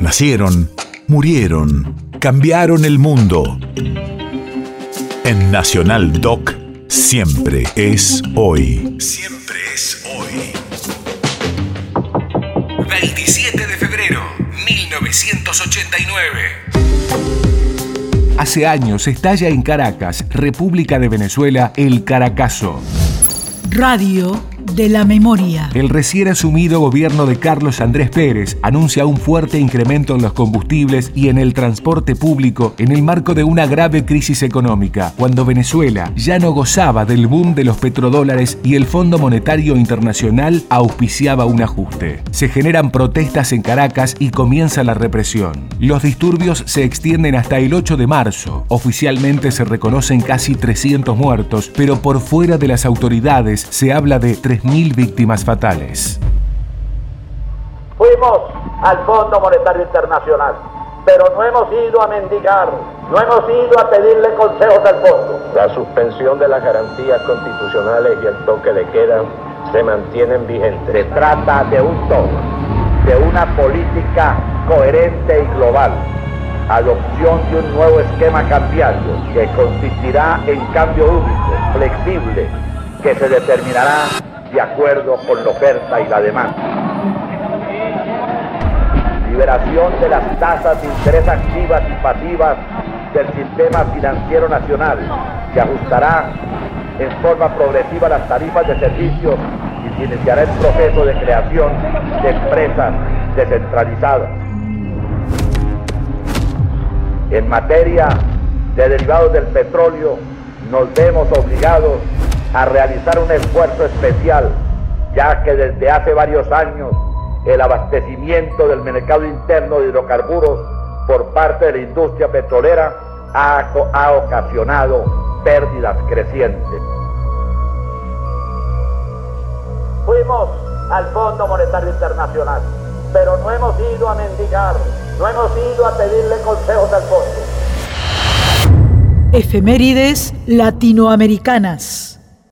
Nacieron, murieron, cambiaron el mundo. En Nacional Doc, siempre es hoy. Siempre es hoy. 27 de febrero, 1989. Hace años estalla en Caracas, República de Venezuela, el Caracazo. Radio de la memoria. El recién asumido gobierno de Carlos Andrés Pérez anuncia un fuerte incremento en los combustibles y en el transporte público en el marco de una grave crisis económica, cuando Venezuela ya no gozaba del boom de los petrodólares y el Fondo Monetario Internacional auspiciaba un ajuste. Se generan protestas en Caracas y comienza la represión. Los disturbios se extienden hasta el 8 de marzo. Oficialmente se reconocen casi 300 muertos, pero por fuera de las autoridades se habla de 3.000 víctimas fatales. Fuimos al Fondo Monetario Internacional, pero no hemos ido a mendigar, no hemos ido a pedirle consejos al fondo. La suspensión de las garantías constitucionales y el toque de queda se mantienen vigentes. Se trata de un todo, de una política coherente y global, adopción de un nuevo esquema cambiario que consistirá en cambio único, flexible, que se determinará de acuerdo con la oferta y la demanda. Liberación de las tasas de interés activas y pasivas del sistema financiero nacional, que ajustará en forma progresiva las tarifas de servicios y se iniciará el proceso de creación de empresas descentralizadas. En materia de derivados del petróleo, nos vemos obligados a realizar un esfuerzo especial, ya que desde hace varios años el abastecimiento del mercado interno de hidrocarburos por parte de la industria petrolera ha, ha ocasionado pérdidas crecientes. Fuimos al Fondo Monetario Internacional, pero no hemos ido a mendigar, no hemos ido a pedirle consejos al fondo. Efemérides latinoamericanas.